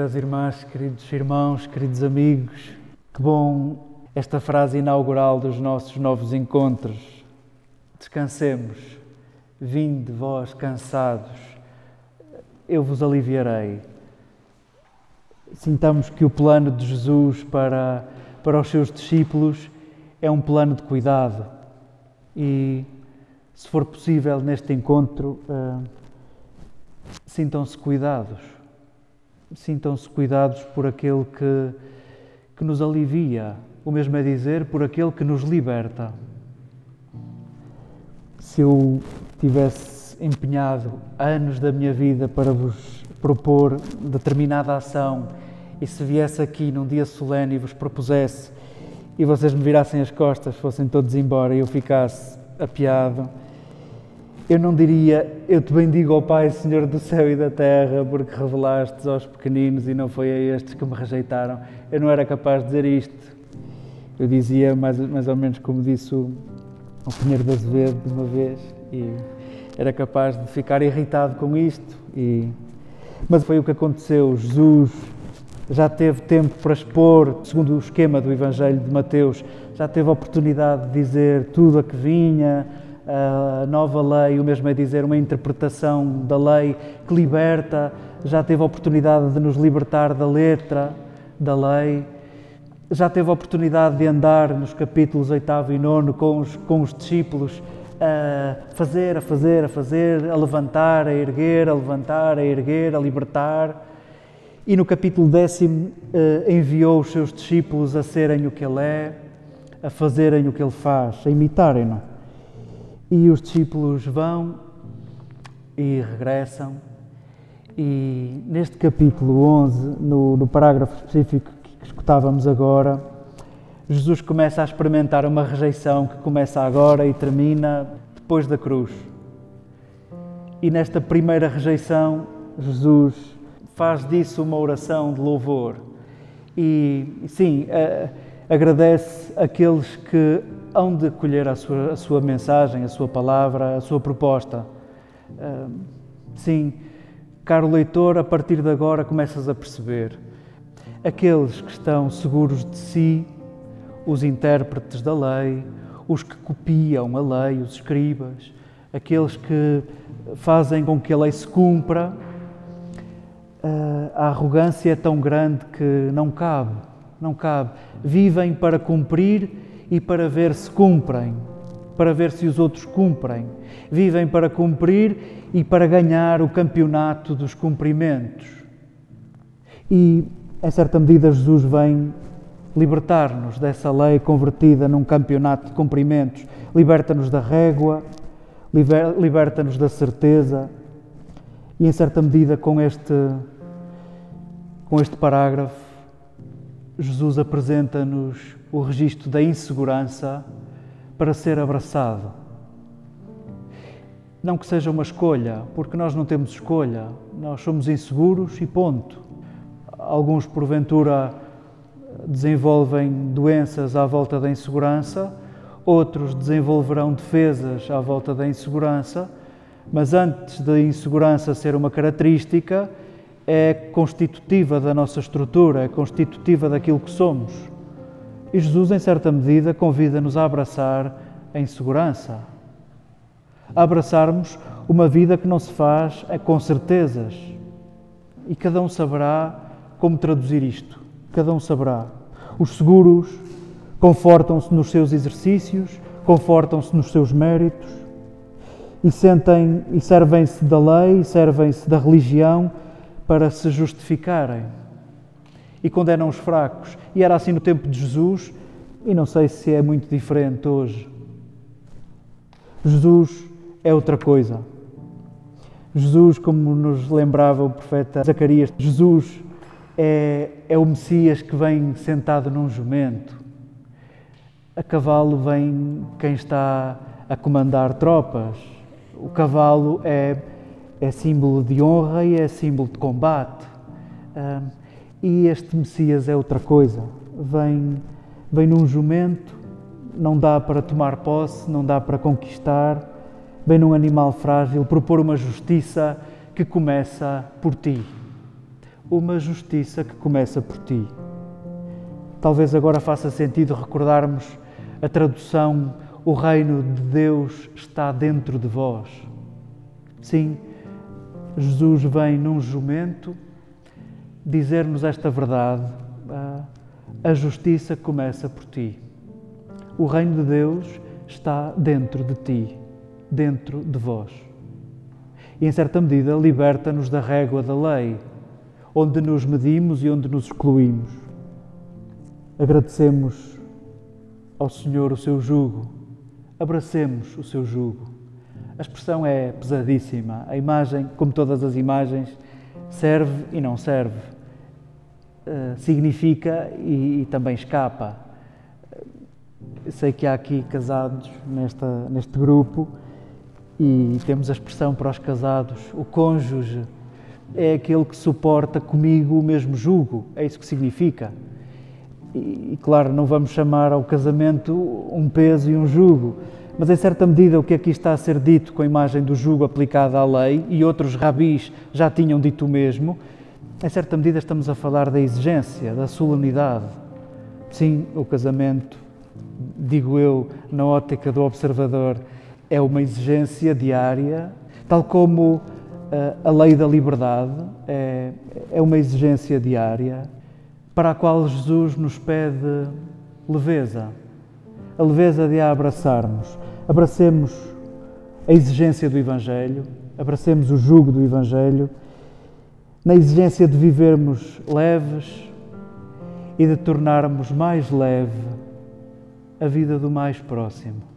queridas irmãs, queridos irmãos, queridos amigos, que bom esta frase inaugural dos nossos novos encontros. Descansemos, vinde vós cansados, eu vos aliviarei. Sintamos que o plano de Jesus para, para os seus discípulos é um plano de cuidado e, se for possível, neste encontro, uh, sintam-se cuidados sintam-se cuidados por aquele que, que nos alivia, o mesmo é dizer, por aquele que nos liberta. Se eu tivesse empenhado anos da minha vida para vos propor determinada ação e se viesse aqui num dia solene e vos propusesse e vocês me virassem as costas, fossem todos embora e eu ficasse apiado, eu não diria, eu te bendigo, ó Pai, Senhor do céu e da terra, porque revelaste aos pequeninos e não foi a estes que me rejeitaram. Eu não era capaz de dizer isto. Eu dizia mais, mais ou menos como disse o, Pinheiro de Azevedo de uma vez, e era capaz de ficar irritado com isto. E, mas foi o que aconteceu. Jesus já teve tempo para expor, segundo o esquema do Evangelho de Mateus, já teve a oportunidade de dizer tudo a que vinha a nova lei, o mesmo é dizer, uma interpretação da lei que liberta, já teve a oportunidade de nos libertar da letra da lei, já teve a oportunidade de andar nos capítulos 8 e 9 com os, com os discípulos a fazer, a fazer, a fazer, a levantar, a erguer, a levantar, a erguer, a libertar. E no capítulo décimo eh, enviou os seus discípulos a serem o que ele é, a fazerem o que ele faz, a imitarem-no. E os discípulos vão e regressam. E neste capítulo 11, no, no parágrafo específico que escutávamos agora, Jesus começa a experimentar uma rejeição que começa agora e termina depois da cruz. E nesta primeira rejeição, Jesus faz disso uma oração de louvor. E sim, agradece aqueles que hão de acolher a sua, a sua mensagem, a sua palavra, a sua proposta. Sim, caro leitor, a partir de agora começas a perceber. Aqueles que estão seguros de si, os intérpretes da lei, os que copiam a lei, os escribas, aqueles que fazem com que a lei se cumpra, a arrogância é tão grande que não cabe, não cabe. Vivem para cumprir e para ver se cumprem, para ver se os outros cumprem. Vivem para cumprir e para ganhar o campeonato dos cumprimentos. E, em certa medida, Jesus vem libertar-nos dessa lei convertida num campeonato de cumprimentos. Liberta-nos da régua, liberta-nos da certeza. E, em certa medida, com este, com este parágrafo, Jesus apresenta-nos o registro da insegurança para ser abraçado. Não que seja uma escolha, porque nós não temos escolha, nós somos inseguros e ponto. Alguns, porventura, desenvolvem doenças à volta da insegurança, outros desenvolverão defesas à volta da insegurança, mas antes da insegurança ser uma característica, é constitutiva da nossa estrutura, é constitutiva daquilo que somos. E Jesus, em certa medida, convida-nos a abraçar a insegurança, a abraçarmos uma vida que não se faz com certezas. E cada um saberá como traduzir isto. Cada um saberá. Os seguros confortam-se nos seus exercícios, confortam-se nos seus méritos e sentem e servem-se da lei, servem-se da religião para se justificarem e condenam os fracos. E era assim no tempo de Jesus, e não sei se é muito diferente hoje. Jesus é outra coisa. Jesus, como nos lembrava o profeta Zacarias, Jesus é, é o Messias que vem sentado num jumento. A cavalo vem quem está a comandar tropas. O cavalo é, é símbolo de honra e é símbolo de combate. E este Messias é outra coisa. Vem, vem num jumento, não dá para tomar posse, não dá para conquistar. Vem num animal frágil propor uma justiça que começa por ti. uma justiça que começa por ti. Talvez agora faça sentido recordarmos a tradução: O reino de Deus está dentro de vós. Sim, Jesus vem num jumento dizer-nos esta verdade. A justiça começa por ti. O reino de Deus está dentro de ti, dentro de vós. E, em certa medida, liberta-nos da régua da lei, onde nos medimos e onde nos excluímos. Agradecemos ao Senhor o seu jugo, abracemos o seu jugo. A expressão é pesadíssima. A imagem, como todas as imagens, serve e não serve. Uh, significa e, e, também escapa. Sei que há aqui casados nesta, neste grupo e temos a expressão para os casados: o cônjuge é aquele que suporta comigo o mesmo jugo. É isso que significa. E, claro, não vamos chamar ao casamento um peso e um jugo, mas em certa medida o que aqui está a ser dito com a imagem do jugo aplicada à lei, e outros rabis já tinham dito o mesmo, em certa medida estamos a falar da exigência, da solenidade. Sim, o casamento, digo eu, na ótica do observador, é uma exigência diária, tal como eh, a lei da liberdade é, é uma exigência diária para a qual Jesus nos pede leveza, a leveza de a abraçarmos. Abracemos a exigência do Evangelho, abracemos o jugo do Evangelho, na exigência de vivermos leves e de tornarmos mais leve a vida do mais próximo.